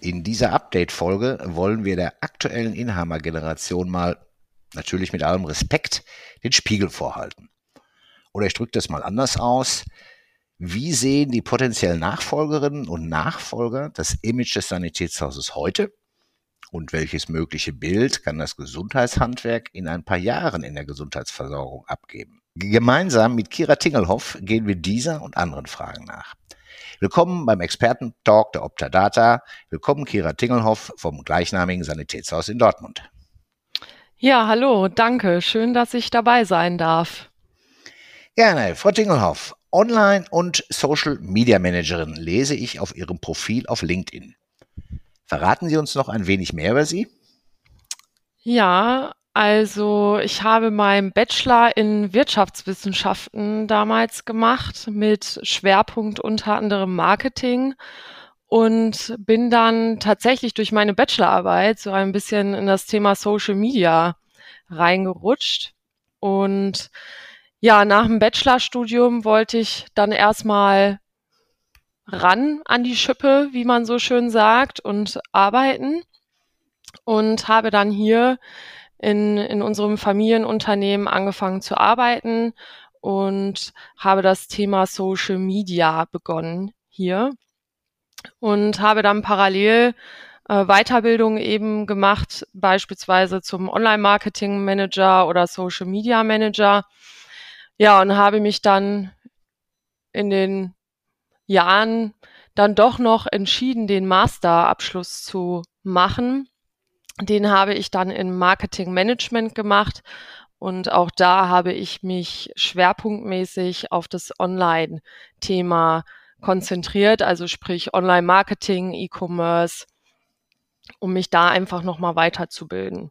In dieser Update-Folge wollen wir der aktuellen Inhabergeneration mal, natürlich mit allem Respekt, den Spiegel vorhalten. Oder ich drücke das mal anders aus. Wie sehen die potenziellen Nachfolgerinnen und Nachfolger das Image des Sanitätshauses heute? Und welches mögliche Bild kann das Gesundheitshandwerk in ein paar Jahren in der Gesundheitsversorgung abgeben? Gemeinsam mit Kira Tingelhoff gehen wir dieser und anderen Fragen nach. Willkommen beim Experten-Talk der Optadata. Willkommen Kira Tingelhoff vom gleichnamigen Sanitätshaus in Dortmund. Ja, hallo, danke. Schön, dass ich dabei sein darf. Gerne, Frau Tingelhoff. Online- und Social-Media-Managerin lese ich auf Ihrem Profil auf LinkedIn. Verraten Sie uns noch ein wenig mehr über Sie? Ja, also ich habe meinen Bachelor in Wirtschaftswissenschaften damals gemacht mit Schwerpunkt unter anderem Marketing und bin dann tatsächlich durch meine Bachelorarbeit so ein bisschen in das Thema Social Media reingerutscht. Und ja, nach dem Bachelorstudium wollte ich dann erstmal ran an die Schippe, wie man so schön sagt, und arbeiten und habe dann hier in, in unserem Familienunternehmen angefangen zu arbeiten und habe das Thema Social Media begonnen hier und habe dann parallel äh, Weiterbildung eben gemacht, beispielsweise zum Online-Marketing Manager oder Social Media Manager. Ja, und habe mich dann in den Jahren dann doch noch entschieden, den Masterabschluss zu machen den habe ich dann in Marketing Management gemacht und auch da habe ich mich schwerpunktmäßig auf das Online-Thema konzentriert, also sprich Online-Marketing, E-Commerce, um mich da einfach nochmal weiterzubilden.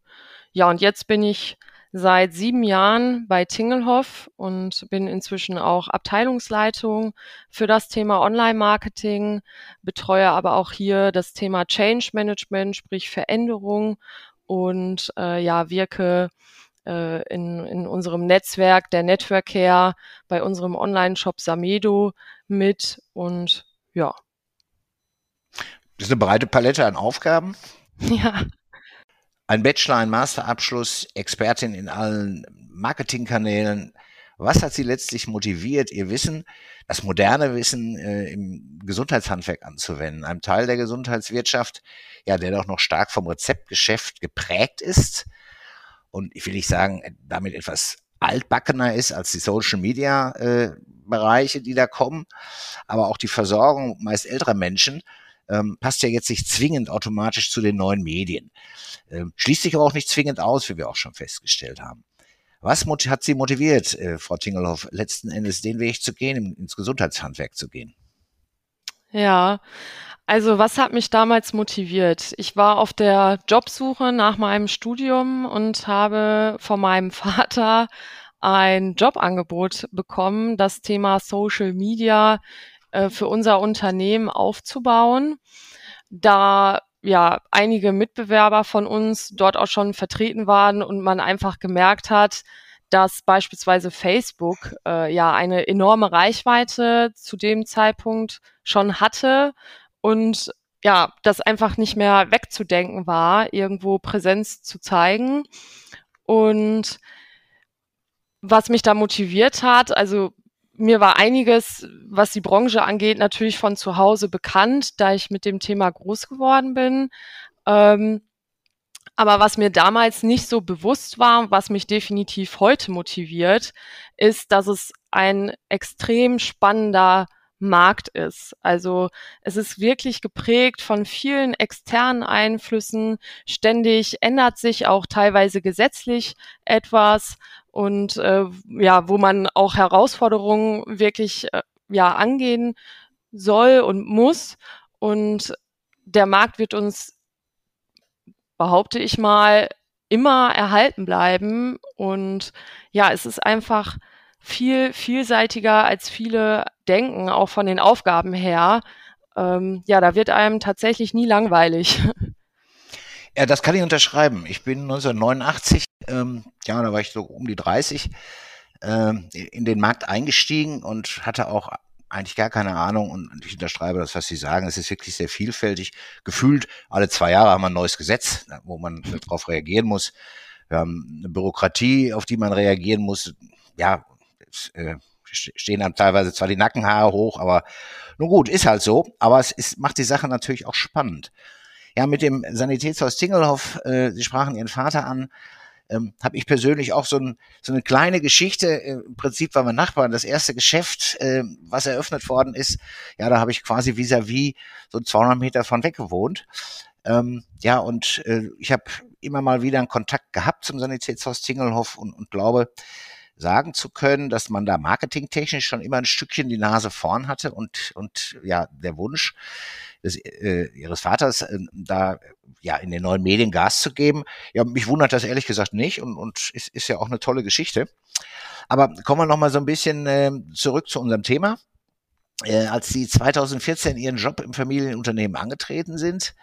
Ja, und jetzt bin ich seit sieben Jahren bei Tingelhoff und bin inzwischen auch Abteilungsleitung für das Thema Online-Marketing, betreue aber auch hier das Thema Change Management, sprich Veränderung und äh, ja, wirke äh, in, in unserem Netzwerk der Network Care bei unserem Online-Shop Samedo mit und ja. Das ist eine breite Palette an Aufgaben. Ja. Ein Bachelor, ein Masterabschluss, Expertin in allen Marketingkanälen. Was hat Sie letztlich motiviert, Ihr Wissen, das moderne Wissen äh, im Gesundheitshandwerk anzuwenden? Einem Teil der Gesundheitswirtschaft, ja, der doch noch stark vom Rezeptgeschäft geprägt ist und ich will nicht sagen, damit etwas altbackener ist als die Social Media äh, Bereiche, die da kommen, aber auch die Versorgung meist älterer Menschen ähm, passt ja jetzt nicht zwingend automatisch zu den neuen Medien. Ähm, schließt sich aber auch nicht zwingend aus, wie wir auch schon festgestellt haben. Was hat Sie motiviert, äh, Frau Tingelhoff, letzten Endes den Weg zu gehen, ins Gesundheitshandwerk zu gehen? Ja, also was hat mich damals motiviert? Ich war auf der Jobsuche nach meinem Studium und habe von meinem Vater ein Jobangebot bekommen, das Thema Social Media äh, für unser Unternehmen aufzubauen. Da ja einige Mitbewerber von uns dort auch schon vertreten waren und man einfach gemerkt hat, dass beispielsweise Facebook äh, ja eine enorme Reichweite zu dem Zeitpunkt schon hatte und ja, das einfach nicht mehr wegzudenken war, irgendwo Präsenz zu zeigen. Und was mich da motiviert hat, also mir war einiges, was die Branche angeht, natürlich von zu Hause bekannt, da ich mit dem Thema groß geworden bin. Ähm, aber was mir damals nicht so bewusst war, was mich definitiv heute motiviert, ist, dass es ein extrem spannender Markt ist. Also es ist wirklich geprägt von vielen externen Einflüssen. Ständig ändert sich auch teilweise gesetzlich etwas und äh, ja, wo man auch Herausforderungen wirklich äh, ja angehen soll und muss. Und der Markt wird uns, behaupte ich mal, immer erhalten bleiben. Und ja, es ist einfach viel vielseitiger, als viele denken, auch von den Aufgaben her. Ähm, ja, da wird einem tatsächlich nie langweilig. Ja, das kann ich unterschreiben. Ich bin 1989, ähm, ja, da war ich so um die 30, ähm, in den Markt eingestiegen und hatte auch eigentlich gar keine Ahnung und ich unterschreibe das, was Sie sagen. Es ist wirklich sehr vielfältig. Gefühlt alle zwei Jahre haben wir ein neues Gesetz, wo man darauf reagieren muss. Wir haben eine Bürokratie, auf die man reagieren muss. Ja, äh, stehen dann teilweise zwar die Nackenhaare hoch, aber nun gut, ist halt so. Aber es ist, macht die Sache natürlich auch spannend. Ja, mit dem Sanitätshaus Tingelhoff, äh, Sie sprachen Ihren Vater an, ähm, habe ich persönlich auch so, ein, so eine kleine Geschichte. Im Prinzip waren wir Nachbarn. Das erste Geschäft, äh, was eröffnet worden ist, ja, da habe ich quasi vis-à-vis -vis so 200 Meter von weg gewohnt. Ähm, ja, und äh, ich habe immer mal wieder einen Kontakt gehabt zum Sanitätshaus Tingelhoff und, und glaube, sagen zu können, dass man da marketingtechnisch schon immer ein Stückchen die Nase vorn hatte und, und ja, der Wunsch des, äh, ihres Vaters, äh, da ja in den neuen Medien Gas zu geben. Ja, mich wundert das ehrlich gesagt nicht und, und ist, ist ja auch eine tolle Geschichte. Aber kommen wir noch mal so ein bisschen äh, zurück zu unserem Thema. Äh, als Sie 2014 Ihren Job im Familienunternehmen angetreten sind,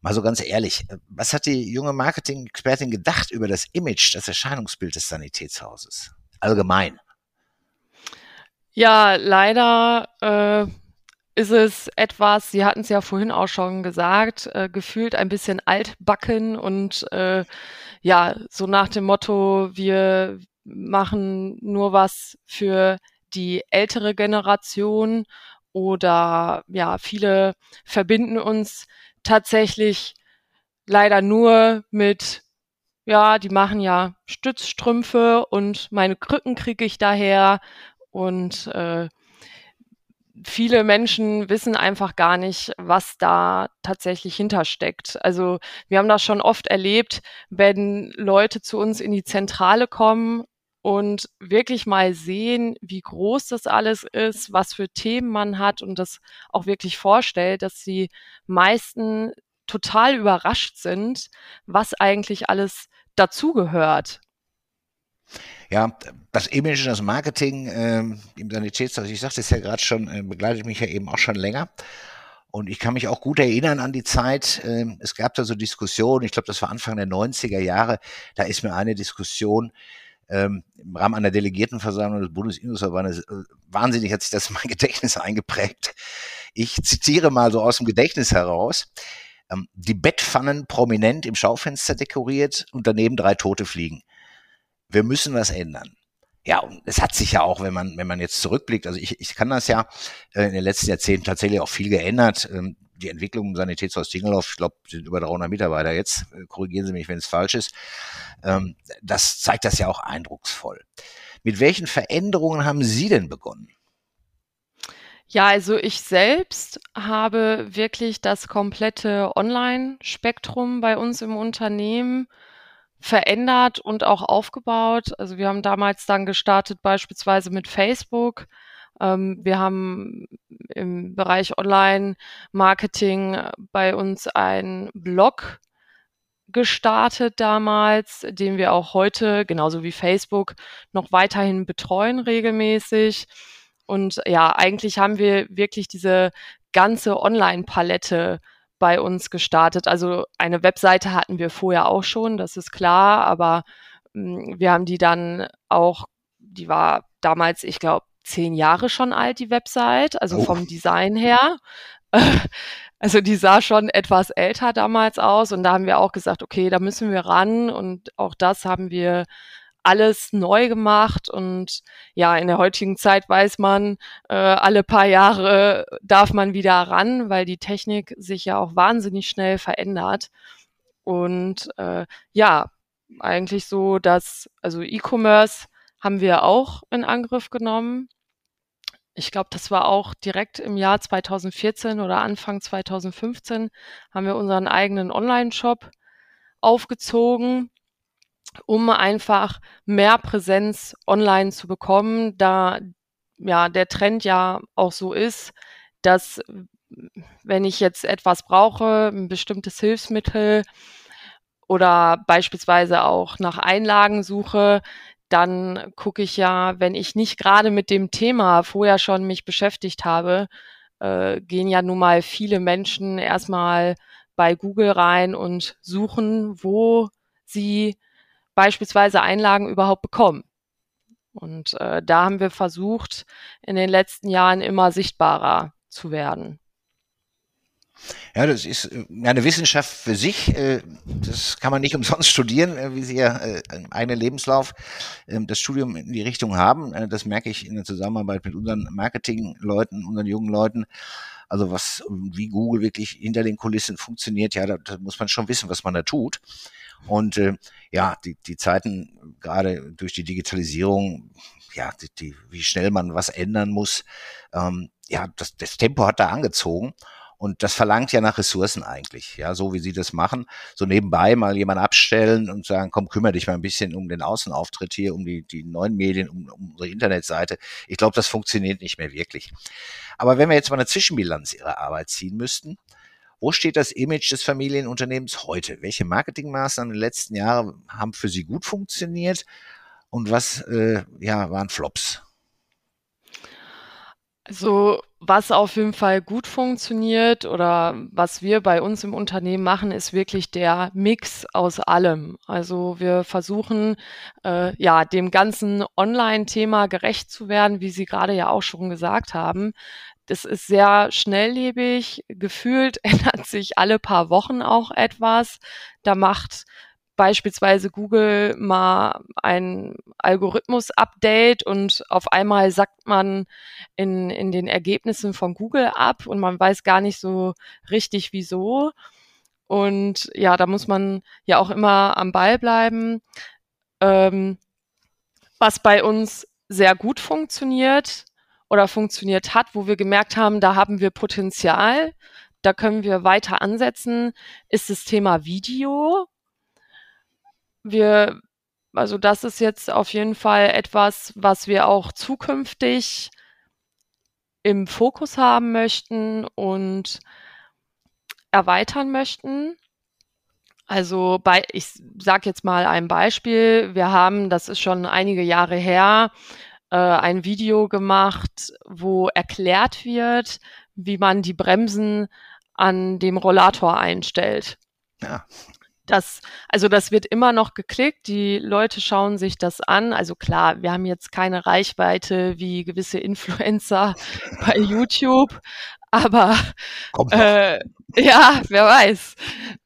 mal so ganz ehrlich, äh, was hat die junge Marketing-Expertin gedacht über das Image, das Erscheinungsbild des Sanitätshauses? Allgemein. Ja, leider äh, ist es etwas, Sie hatten es ja vorhin auch schon gesagt, äh, gefühlt ein bisschen altbacken und äh, ja, so nach dem Motto, wir machen nur was für die ältere Generation oder ja, viele verbinden uns tatsächlich leider nur mit, ja, die machen ja Stützstrümpfe und meine Krücken kriege ich daher und äh, viele Menschen wissen einfach gar nicht, was da tatsächlich hintersteckt. Also wir haben das schon oft erlebt, wenn Leute zu uns in die Zentrale kommen und wirklich mal sehen, wie groß das alles ist, was für Themen man hat und das auch wirklich vorstellt, dass die meisten total überrascht sind, was eigentlich alles dazugehört. Ja, das Image, das Marketing ähm, im Sanitätshaus, ich sagte es ja gerade schon, äh, begleitet mich ja eben auch schon länger. Und ich kann mich auch gut erinnern an die Zeit, äh, es gab da so Diskussionen, ich glaube, das war Anfang der 90er Jahre, da ist mir eine Diskussion ähm, im Rahmen einer Delegiertenversammlung des Bundesinnungsverbandes, äh, wahnsinnig hat sich das in mein Gedächtnis eingeprägt. Ich zitiere mal so aus dem Gedächtnis heraus. Ähm, die Bettpfannen prominent im Schaufenster dekoriert und daneben drei tote Fliegen wir müssen was ändern. Ja, und es hat sich ja auch, wenn man, wenn man jetzt zurückblickt, also ich, ich kann das ja äh, in den letzten Jahrzehnten tatsächlich auch viel geändert. Ähm, die Entwicklung im Sanitätshaus Dingelhoff, ich glaube, sind über 300 Mitarbeiter jetzt. Äh, korrigieren Sie mich, wenn es falsch ist. Ähm, das zeigt das ja auch eindrucksvoll. Mit welchen Veränderungen haben Sie denn begonnen? Ja, also ich selbst habe wirklich das komplette Online-Spektrum bei uns im Unternehmen verändert und auch aufgebaut. Also wir haben damals dann gestartet beispielsweise mit Facebook. Ähm, wir haben im Bereich Online-Marketing bei uns einen Blog gestartet damals, den wir auch heute, genauso wie Facebook, noch weiterhin betreuen regelmäßig. Und ja, eigentlich haben wir wirklich diese ganze Online-Palette bei uns gestartet. Also eine Webseite hatten wir vorher auch schon, das ist klar, aber hm, wir haben die dann auch, die war damals, ich glaube, zehn Jahre schon alt, die Website, also oh. vom Design her. Also die sah schon etwas älter damals aus und da haben wir auch gesagt, okay, da müssen wir ran und auch das haben wir alles neu gemacht und ja, in der heutigen Zeit weiß man, äh, alle paar Jahre darf man wieder ran, weil die Technik sich ja auch wahnsinnig schnell verändert. Und äh, ja, eigentlich so, dass, also E-Commerce haben wir auch in Angriff genommen. Ich glaube, das war auch direkt im Jahr 2014 oder Anfang 2015 haben wir unseren eigenen Online-Shop aufgezogen um einfach mehr Präsenz online zu bekommen, da ja der Trend ja auch so ist, dass wenn ich jetzt etwas brauche, ein bestimmtes Hilfsmittel oder beispielsweise auch nach Einlagen suche, dann gucke ich ja, wenn ich nicht gerade mit dem Thema vorher schon mich beschäftigt habe, äh, gehen ja nun mal viele Menschen erstmal bei Google rein und suchen, wo sie beispielsweise Einlagen überhaupt bekommen. Und äh, da haben wir versucht, in den letzten Jahren immer sichtbarer zu werden. Ja, das ist äh, eine Wissenschaft für sich. Äh, das kann man nicht umsonst studieren, äh, wie Sie ja im eigenen Lebenslauf ähm, das Studium in die Richtung haben. Das merke ich in der Zusammenarbeit mit unseren Marketingleuten, unseren jungen Leuten. Also was, wie Google wirklich hinter den Kulissen funktioniert, ja, da, da muss man schon wissen, was man da tut. Und äh, ja, die, die Zeiten, gerade durch die Digitalisierung, ja, die, die, wie schnell man was ändern muss, ähm, ja, das, das Tempo hat da angezogen. Und das verlangt ja nach Ressourcen eigentlich, ja, so wie sie das machen. So nebenbei mal jemand abstellen und sagen, komm, kümmere dich mal ein bisschen um den Außenauftritt hier, um die, die neuen Medien, um, um unsere Internetseite. Ich glaube, das funktioniert nicht mehr wirklich. Aber wenn wir jetzt mal eine Zwischenbilanz ihrer Arbeit ziehen müssten, wo steht das Image des Familienunternehmens heute? Welche Marketingmaßnahmen in den letzten Jahren haben für Sie gut funktioniert und was äh, ja, waren Flops? Also was auf jeden Fall gut funktioniert oder was wir bei uns im Unternehmen machen, ist wirklich der Mix aus allem. Also wir versuchen äh, ja dem ganzen Online-Thema gerecht zu werden, wie Sie gerade ja auch schon gesagt haben. Das ist sehr schnelllebig. Gefühlt ändert sich alle paar Wochen auch etwas. Da macht beispielsweise Google mal ein Algorithmus-Update und auf einmal sagt man in, in den Ergebnissen von Google ab und man weiß gar nicht so richtig wieso. Und ja, da muss man ja auch immer am Ball bleiben. Ähm, was bei uns sehr gut funktioniert oder funktioniert hat, wo wir gemerkt haben, da haben wir Potenzial, da können wir weiter ansetzen, ist das Thema Video wir, also das ist jetzt auf jeden Fall etwas, was wir auch zukünftig im Fokus haben möchten und erweitern möchten. Also bei, ich sage jetzt mal ein Beispiel. Wir haben, das ist schon einige Jahre her, äh, ein Video gemacht, wo erklärt wird, wie man die Bremsen an dem Rollator einstellt. Ja. Das, also das wird immer noch geklickt, die Leute schauen sich das an. Also klar, wir haben jetzt keine Reichweite wie gewisse Influencer bei YouTube, aber äh, ja, wer weiß,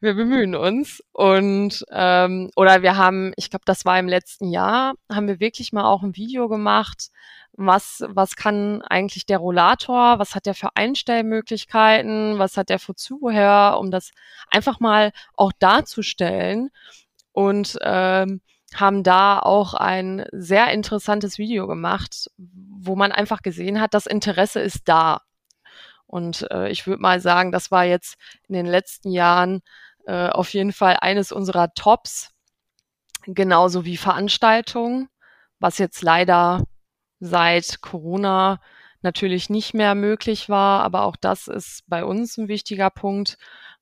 wir bemühen uns. Und ähm, oder wir haben, ich glaube, das war im letzten Jahr, haben wir wirklich mal auch ein Video gemacht, was, was kann eigentlich der Rollator, was hat der für Einstellmöglichkeiten, was hat der für Zubehör, um das einfach mal auch darzustellen und ähm, haben da auch ein sehr interessantes Video gemacht, wo man einfach gesehen hat, das Interesse ist da. Und äh, ich würde mal sagen, das war jetzt in den letzten Jahren äh, auf jeden Fall eines unserer Tops, genauso wie Veranstaltungen, was jetzt leider seit Corona natürlich nicht mehr möglich war. Aber auch das ist bei uns ein wichtiger Punkt.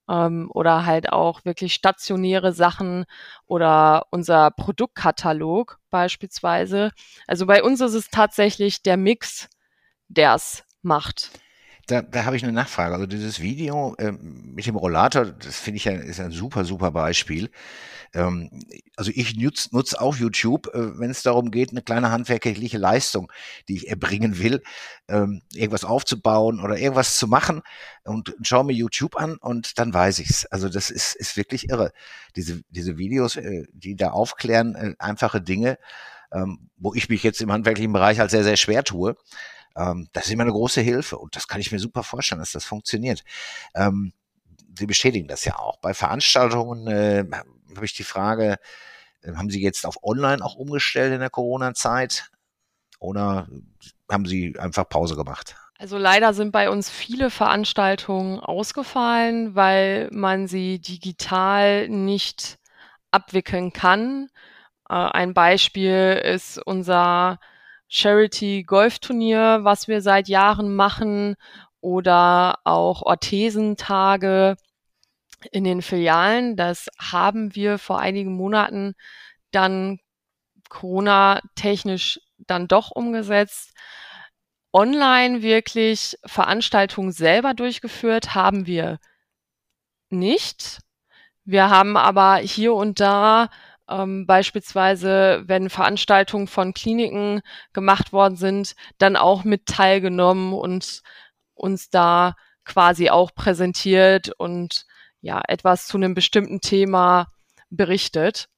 Ähm, oder halt auch wirklich stationäre Sachen oder unser Produktkatalog beispielsweise. Also bei uns ist es tatsächlich der Mix, der es macht da, da habe ich eine Nachfrage. Also dieses Video ähm, mit dem Rollator, das finde ich ja ist ein super, super Beispiel. Ähm, also ich nutze nutz auch YouTube, äh, wenn es darum geht, eine kleine handwerkliche Leistung, die ich erbringen will, ähm, irgendwas aufzubauen oder irgendwas zu machen und, schaue mir YouTube an und dann weiß ich's. Also das ist, ist wirklich irre. Diese, diese Videos, äh, die da aufklären, äh, einfache Dinge, ähm, wo ich mich jetzt im handwerklichen Bereich halt sehr, sehr schwer tue. Ähm, das ist immer eine große Hilfe und das kann ich mir super vorstellen, dass das funktioniert. Ähm, Sie bestätigen das ja auch. Bei Veranstaltungen äh, habe ich die Frage, äh, haben Sie jetzt auf Online auch umgestellt in der Corona-Zeit oder haben Sie einfach Pause gemacht? Also leider sind bei uns viele Veranstaltungen ausgefallen, weil man sie digital nicht abwickeln kann. Äh, ein Beispiel ist unser Charity-Golfturnier, was wir seit Jahren machen, oder auch Orthesentage. in den Filialen. Das haben wir vor einigen Monaten dann Corona-technisch dann doch umgesetzt. Online wirklich Veranstaltungen selber durchgeführt haben wir nicht. Wir haben aber hier und da ähm, beispielsweise, wenn Veranstaltungen von Kliniken gemacht worden sind, dann auch mit teilgenommen und uns da quasi auch präsentiert und ja, etwas zu einem bestimmten Thema berichtet.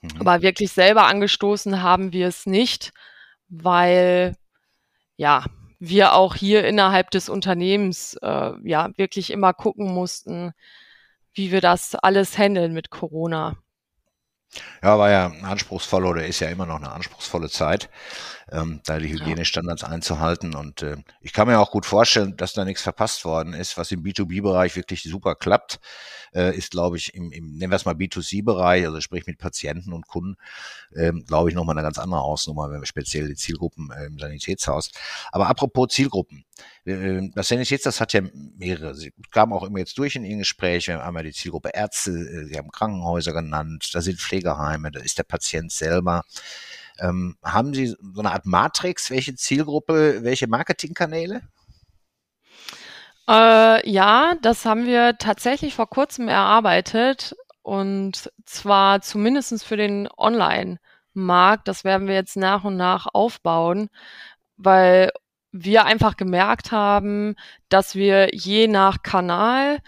Mhm. Aber wirklich selber angestoßen haben wir es nicht, weil ja, wir auch hier innerhalb des Unternehmens äh, ja wirklich immer gucken mussten, wie wir das alles handeln mit Corona. Ja, war ja anspruchsvoll oder ist ja immer noch eine anspruchsvolle Zeit, ähm, da die Hygienestandards einzuhalten. Und äh, ich kann mir auch gut vorstellen, dass da nichts verpasst worden ist, was im B2B-Bereich wirklich super klappt äh, ist, glaube ich, im, im nennen wir es mal B2C-Bereich, also sprich mit Patienten und Kunden, ähm, glaube ich, nochmal eine ganz andere Hausnummer, wenn wir speziell die Zielgruppen äh, im Sanitätshaus. Aber apropos Zielgruppen, äh, das Sanitätshaus hat ja mehrere. Sie kamen auch immer jetzt durch in Ihren Gesprächen. Einmal die Zielgruppe Ärzte, äh, Sie haben Krankenhäuser genannt, da sind Pflegeheime, da ist der Patient selber. Ähm, haben Sie so eine Art Matrix, welche Zielgruppe, welche Marketingkanäle? Äh, ja, das haben wir tatsächlich vor kurzem erarbeitet und zwar zumindestens für den Online-Markt. Das werden wir jetzt nach und nach aufbauen, weil wir einfach gemerkt haben, dass wir je nach Kanal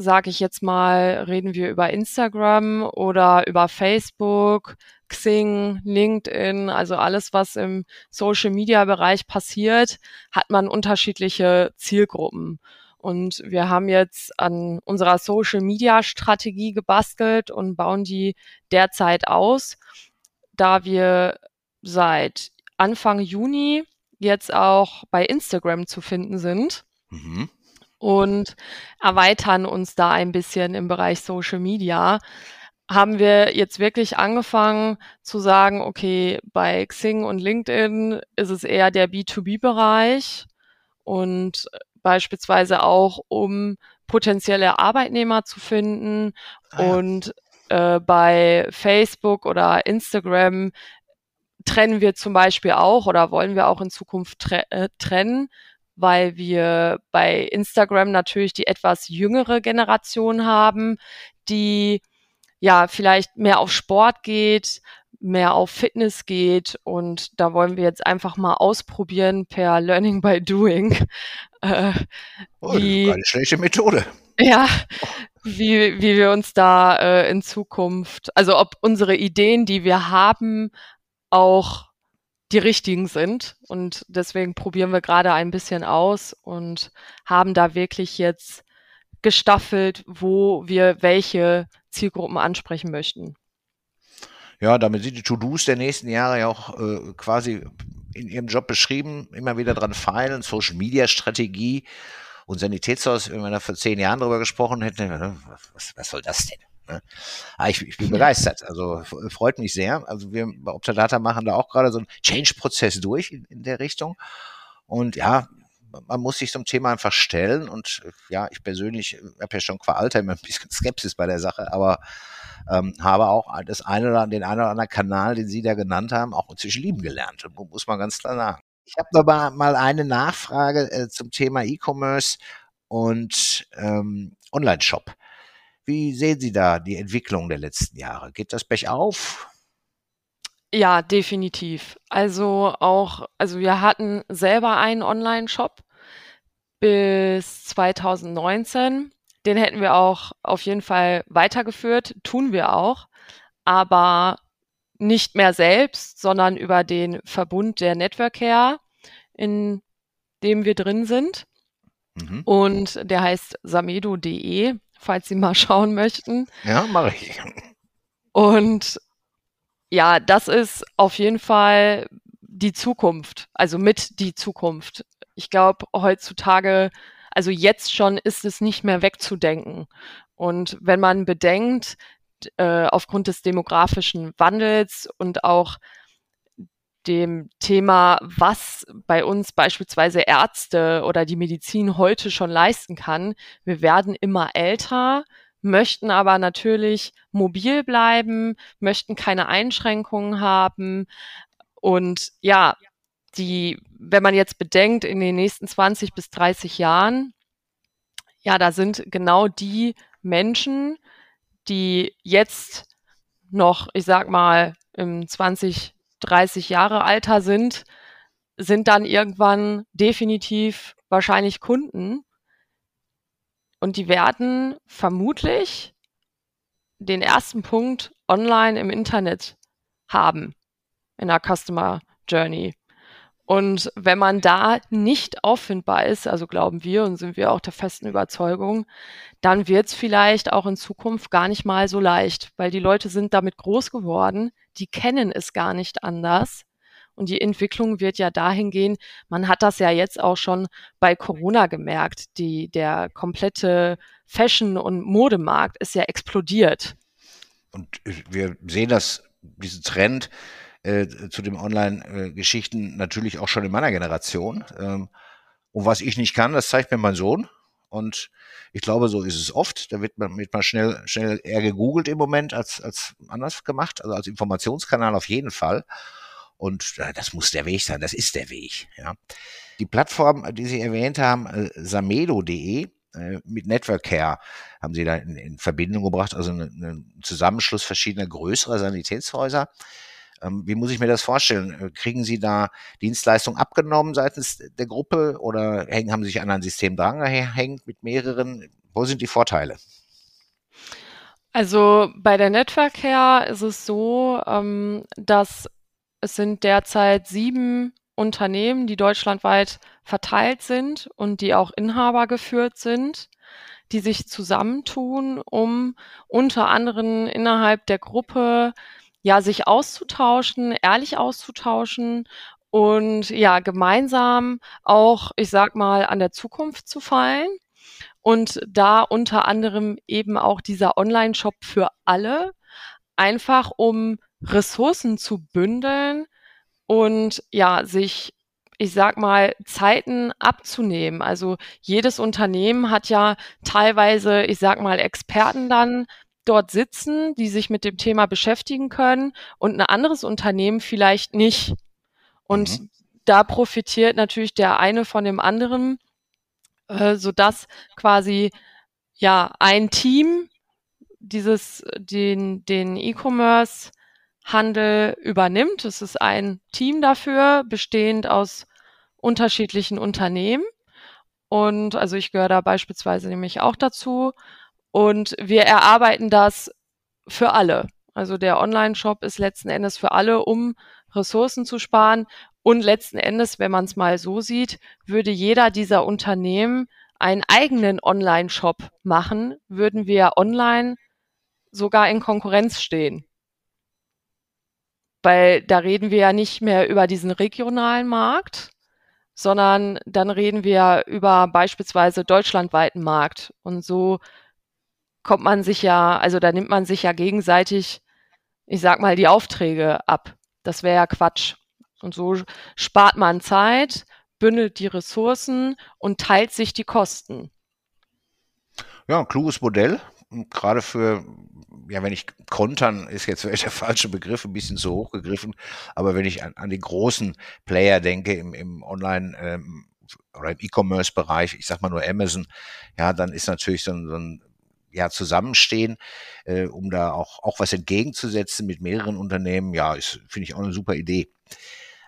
sage ich jetzt mal, reden wir über Instagram oder über Facebook, Xing, LinkedIn, also alles, was im Social-Media-Bereich passiert, hat man unterschiedliche Zielgruppen. Und wir haben jetzt an unserer Social-Media-Strategie gebastelt und bauen die derzeit aus, da wir seit Anfang Juni jetzt auch bei Instagram zu finden sind. Mhm und erweitern uns da ein bisschen im Bereich Social Media. Haben wir jetzt wirklich angefangen zu sagen, okay, bei Xing und LinkedIn ist es eher der B2B-Bereich und beispielsweise auch, um potenzielle Arbeitnehmer zu finden ah, ja. und äh, bei Facebook oder Instagram trennen wir zum Beispiel auch oder wollen wir auch in Zukunft tre äh, trennen, weil wir bei Instagram natürlich die etwas jüngere Generation haben, die ja vielleicht mehr auf Sport geht, mehr auf Fitness geht und da wollen wir jetzt einfach mal ausprobieren per Learning by Doing. Äh, oh, wie, eine schlechte Methode. Ja, wie, wie wir uns da äh, in Zukunft, also ob unsere Ideen, die wir haben, auch die richtigen sind. Und deswegen probieren wir gerade ein bisschen aus und haben da wirklich jetzt gestaffelt, wo wir welche Zielgruppen ansprechen möchten. Ja, damit sind die To-Dos der nächsten Jahre ja auch äh, quasi in Ihrem Job beschrieben, immer wieder dran feilen, Social Media Strategie und Sanitätshaus, wenn wir da vor zehn Jahren drüber gesprochen hätten, was, was soll das denn? Ne? Aber ich, ich bin begeistert. Also freut mich sehr. Also wir bei Optadata machen da auch gerade so einen Change-Prozess durch in, in der Richtung. Und ja, man muss sich zum Thema einfach stellen. Und ja, ich persönlich habe ja schon qua Alter immer ein bisschen Skepsis bei der Sache, aber ähm, habe auch das eine oder den einen oder anderen Kanal, den Sie da genannt haben, auch inzwischen lieben gelernt. Muss man ganz klar sagen. Ich habe noch mal eine Nachfrage äh, zum Thema E-Commerce und ähm, Online-Shop. Wie sehen Sie da die Entwicklung der letzten Jahre? Geht das bergauf? Ja, definitiv. Also auch, also wir hatten selber einen Online-Shop bis 2019. Den hätten wir auch auf jeden Fall weitergeführt, tun wir auch, aber nicht mehr selbst, sondern über den Verbund der Network Care, in dem wir drin sind. Mhm. Und der heißt samedo.de falls Sie mal schauen möchten. Ja, mache ich. Und ja, das ist auf jeden Fall die Zukunft, also mit die Zukunft. Ich glaube, heutzutage, also jetzt schon ist es nicht mehr wegzudenken. Und wenn man bedenkt, äh, aufgrund des demografischen Wandels und auch dem Thema, was bei uns beispielsweise Ärzte oder die Medizin heute schon leisten kann. Wir werden immer älter, möchten aber natürlich mobil bleiben, möchten keine Einschränkungen haben. Und ja, die, wenn man jetzt bedenkt, in den nächsten 20 bis 30 Jahren, ja, da sind genau die Menschen, die jetzt noch, ich sag mal, im 20, 30 Jahre Alter sind, sind dann irgendwann definitiv wahrscheinlich Kunden. Und die werden vermutlich den ersten Punkt online im Internet haben in der Customer Journey. Und wenn man da nicht auffindbar ist, also glauben wir und sind wir auch der festen Überzeugung, dann wird es vielleicht auch in Zukunft gar nicht mal so leicht, weil die Leute sind damit groß geworden, die kennen es gar nicht anders. Und die Entwicklung wird ja dahin gehen, man hat das ja jetzt auch schon bei Corona gemerkt, die, der komplette Fashion- und Modemarkt ist ja explodiert. Und wir sehen das, diesen Trend, äh, zu den Online-Geschichten natürlich auch schon in meiner Generation. Ähm, und was ich nicht kann, das zeigt mir mein Sohn. Und ich glaube, so ist es oft. Da wird man, wird man schnell, schnell eher gegoogelt im Moment als, als anders gemacht. Also als Informationskanal auf jeden Fall. Und das muss der Weg sein. Das ist der Weg. Ja. Die Plattform, die Sie erwähnt haben, äh, samedo.de, äh, mit Network Care haben sie da in, in Verbindung gebracht, also einen Zusammenschluss verschiedener größerer Sanitätshäuser. Ähm, wie muss ich mir das vorstellen? Äh, kriegen Sie da Dienstleistungen abgenommen seitens der Gruppe oder hängen, haben Sie sich an ein System drangehängt mit mehreren? Wo sind die Vorteile? Also bei der Network ist es so, ähm, dass es sind derzeit sieben Unternehmen, die deutschlandweit verteilt sind und die auch Inhaber geführt sind, die sich zusammentun, um unter anderem innerhalb der Gruppe ja, sich auszutauschen, ehrlich auszutauschen und ja, gemeinsam auch, ich sag mal, an der Zukunft zu fallen. Und da unter anderem eben auch dieser Online-Shop für alle, einfach um Ressourcen zu bündeln und ja, sich ich sag mal, Zeiten abzunehmen. Also jedes Unternehmen hat ja teilweise, ich sag mal, Experten dann dort sitzen, die sich mit dem Thema beschäftigen können und ein anderes Unternehmen vielleicht nicht. Und mhm. da profitiert natürlich der eine von dem anderen, äh, sodass quasi ja ein Team dieses den den E-Commerce Handel übernimmt. Es ist ein Team dafür, bestehend aus unterschiedlichen Unternehmen. Und also ich gehöre da beispielsweise nämlich auch dazu. Und wir erarbeiten das für alle. Also der Online-Shop ist letzten Endes für alle, um Ressourcen zu sparen. Und letzten Endes, wenn man es mal so sieht, würde jeder dieser Unternehmen einen eigenen Online-Shop machen, würden wir online sogar in Konkurrenz stehen. Weil da reden wir ja nicht mehr über diesen regionalen Markt, sondern dann reden wir über beispielsweise deutschlandweiten Markt. Und so kommt man sich ja, also da nimmt man sich ja gegenseitig, ich sag mal, die Aufträge ab. Das wäre ja Quatsch. Und so spart man Zeit, bündelt die Ressourcen und teilt sich die Kosten. Ja, ein kluges Modell. Gerade für, ja, wenn ich kontern, ist jetzt der falsche Begriff, ein bisschen zu hoch gegriffen, aber wenn ich an, an die großen Player denke im, im Online- ähm, oder im E-Commerce-Bereich, ich sag mal nur Amazon, ja, dann ist natürlich so ein, so ein ja, zusammenstehen, äh, um da auch, auch was entgegenzusetzen mit mehreren Unternehmen. Ja, ist, finde ich auch eine super Idee.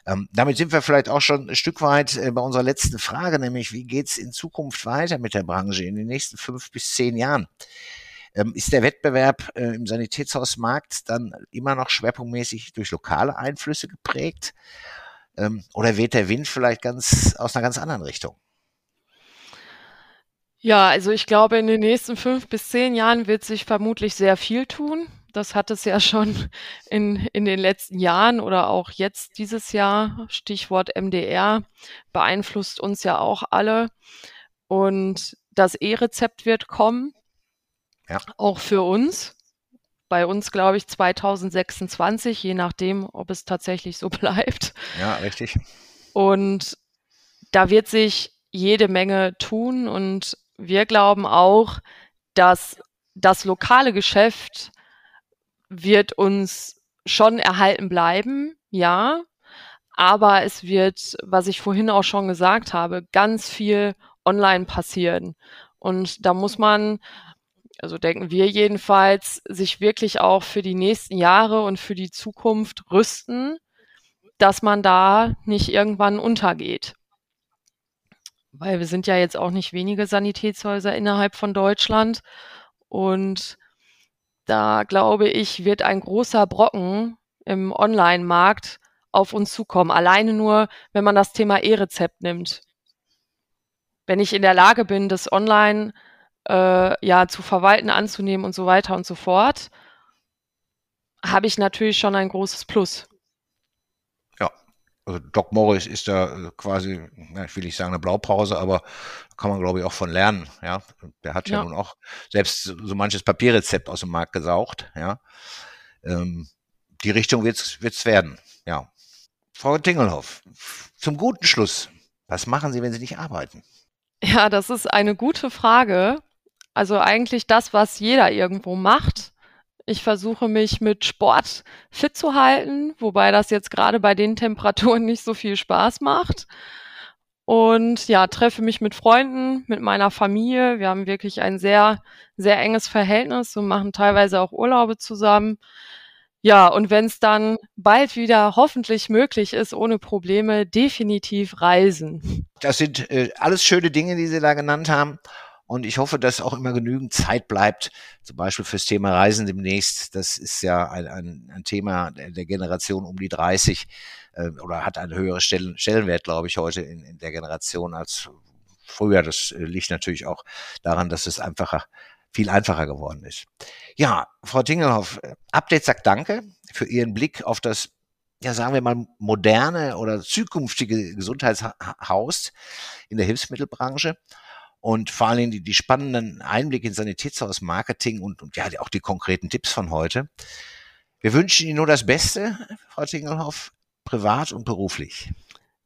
Ähm, damit sind wir vielleicht auch schon ein Stück weit äh, bei unserer letzten Frage, nämlich wie geht's in Zukunft weiter mit der Branche in den nächsten fünf bis zehn Jahren? Ähm, ist der Wettbewerb äh, im Sanitätshausmarkt dann immer noch schwerpunktmäßig durch lokale Einflüsse geprägt? Ähm, oder weht der Wind vielleicht ganz aus einer ganz anderen Richtung? Ja, also ich glaube, in den nächsten fünf bis zehn Jahren wird sich vermutlich sehr viel tun. Das hat es ja schon in, in den letzten Jahren oder auch jetzt dieses Jahr, Stichwort MDR, beeinflusst uns ja auch alle. Und das E-Rezept wird kommen, ja. auch für uns. Bei uns, glaube ich, 2026, je nachdem, ob es tatsächlich so bleibt. Ja, richtig. Und da wird sich jede Menge tun und wir glauben auch, dass das lokale Geschäft wird uns schon erhalten bleiben, ja. Aber es wird, was ich vorhin auch schon gesagt habe, ganz viel online passieren. Und da muss man, also denken wir jedenfalls, sich wirklich auch für die nächsten Jahre und für die Zukunft rüsten, dass man da nicht irgendwann untergeht. Weil wir sind ja jetzt auch nicht wenige Sanitätshäuser innerhalb von Deutschland. Und da glaube ich, wird ein großer Brocken im Online-Markt auf uns zukommen. Alleine nur, wenn man das Thema E-Rezept nimmt. Wenn ich in der Lage bin, das online äh, ja zu verwalten, anzunehmen und so weiter und so fort, habe ich natürlich schon ein großes Plus. Also Doc Morris ist da äh, quasi, ich will nicht sagen eine Blaupause, aber kann man glaube ich auch von lernen. Ja, der hat ja, ja nun auch selbst so manches Papierrezept aus dem Markt gesaugt. Ja, ähm, die Richtung wird's wird's werden. Ja, Frau Tingelhoff, zum guten Schluss. Was machen Sie, wenn Sie nicht arbeiten? Ja, das ist eine gute Frage. Also eigentlich das, was jeder irgendwo macht. Ich versuche mich mit Sport fit zu halten, wobei das jetzt gerade bei den Temperaturen nicht so viel Spaß macht. Und ja, treffe mich mit Freunden, mit meiner Familie. Wir haben wirklich ein sehr, sehr enges Verhältnis und machen teilweise auch Urlaube zusammen. Ja, und wenn es dann bald wieder hoffentlich möglich ist, ohne Probleme, definitiv reisen. Das sind äh, alles schöne Dinge, die Sie da genannt haben. Und ich hoffe, dass auch immer genügend Zeit bleibt, zum Beispiel fürs Thema Reisen demnächst. Das ist ja ein, ein, ein Thema der Generation um die 30 äh, oder hat einen höheren Stellen, Stellenwert, glaube ich, heute in, in der Generation als früher. Das äh, liegt natürlich auch daran, dass es einfacher viel einfacher geworden ist. Ja, Frau Tingelhoff, äh, Update sagt Danke für Ihren Blick auf das, ja, sagen wir mal, moderne oder zukünftige Gesundheitshaus in der Hilfsmittelbranche und vor allen Dingen die, die spannenden Einblicke in Sanitätshaus Marketing und, und ja, auch die konkreten Tipps von heute. Wir wünschen Ihnen nur das Beste, Frau Tingelhoff, privat und beruflich.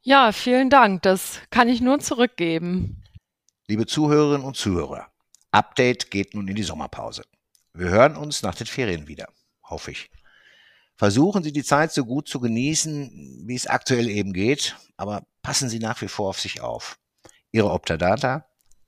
Ja, vielen Dank. Das kann ich nur zurückgeben. Liebe Zuhörerinnen und Zuhörer, Update geht nun in die Sommerpause. Wir hören uns nach den Ferien wieder, hoffe ich. Versuchen Sie die Zeit so gut zu genießen, wie es aktuell eben geht, aber passen Sie nach wie vor auf sich auf. Ihre Optadata,